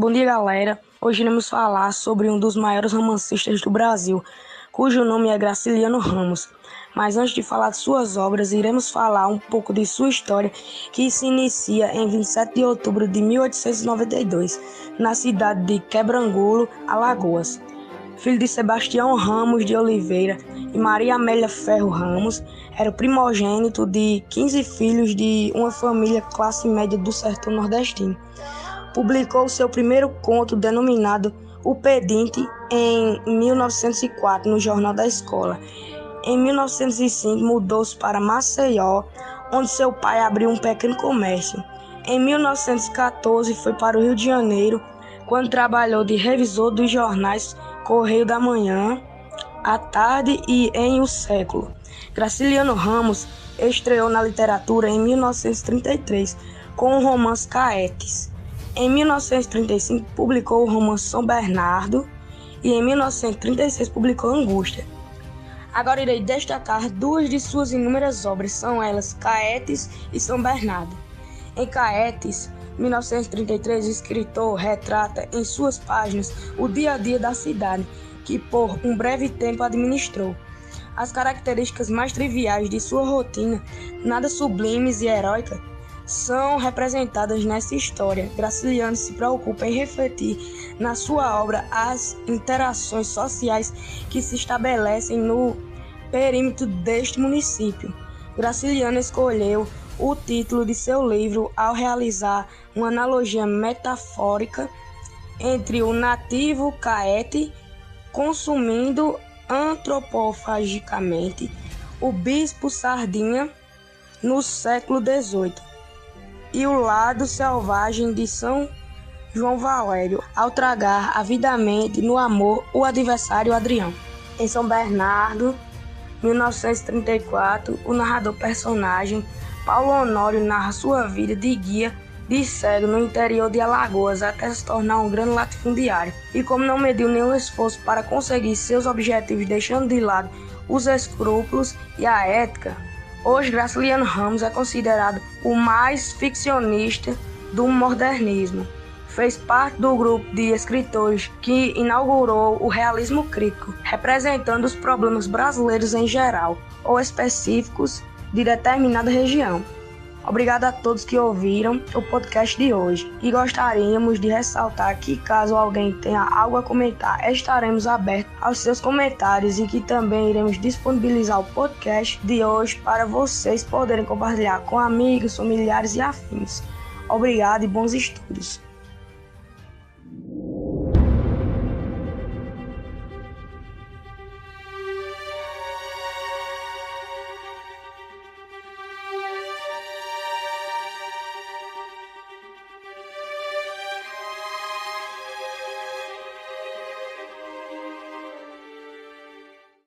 Bom dia, galera. Hoje iremos falar sobre um dos maiores romancistas do Brasil, cujo nome é Graciliano Ramos. Mas antes de falar de suas obras, iremos falar um pouco de sua história, que se inicia em 27 de outubro de 1892, na cidade de Quebrangulo, Alagoas. Filho de Sebastião Ramos de Oliveira e Maria Amélia Ferro Ramos, era o primogênito de 15 filhos de uma família classe média do sertão nordestino publicou seu primeiro conto denominado O Pedinte em 1904 no Jornal da Escola. Em 1905 mudou-se para Maceió, onde seu pai abriu um pequeno comércio. Em 1914 foi para o Rio de Janeiro, quando trabalhou de revisor dos jornais Correio da Manhã, à Tarde e em O Século. Graciliano Ramos estreou na literatura em 1933 com o romance Caetes. Em 1935 publicou o romance São Bernardo e em 1936 publicou Angústia. Agora irei destacar duas de suas inúmeras obras, são elas Caetes e São Bernardo. Em Caetes, 1933, o escritor retrata em suas páginas o dia a dia da cidade, que por um breve tempo administrou. As características mais triviais de sua rotina, nada sublimes e heróicas, são representadas nessa história. Graciliano se preocupa em refletir na sua obra as interações sociais que se estabelecem no perímetro deste município. Graciliano escolheu o título de seu livro ao realizar uma analogia metafórica entre o nativo caete consumindo antropofagicamente o bispo Sardinha no século XVIII e o lado selvagem de São João Valério ao tragar avidamente no amor o adversário Adrião. Em São Bernardo, 1934, o narrador personagem Paulo Honório narra sua vida de guia de cego no interior de Alagoas até se tornar um grande latifundiário. E como não mediu nenhum esforço para conseguir seus objetivos, deixando de lado os escrúpulos e a ética, Hoje, Graciliano Ramos é considerado o mais ficcionista do modernismo. Fez parte do grupo de escritores que inaugurou o realismo crítico, representando os problemas brasileiros em geral ou específicos de determinada região. Obrigado a todos que ouviram o podcast de hoje e gostaríamos de ressaltar que, caso alguém tenha algo a comentar, estaremos abertos aos seus comentários e que também iremos disponibilizar o podcast de hoje para vocês poderem compartilhar com amigos, familiares e afins. Obrigado e bons estudos.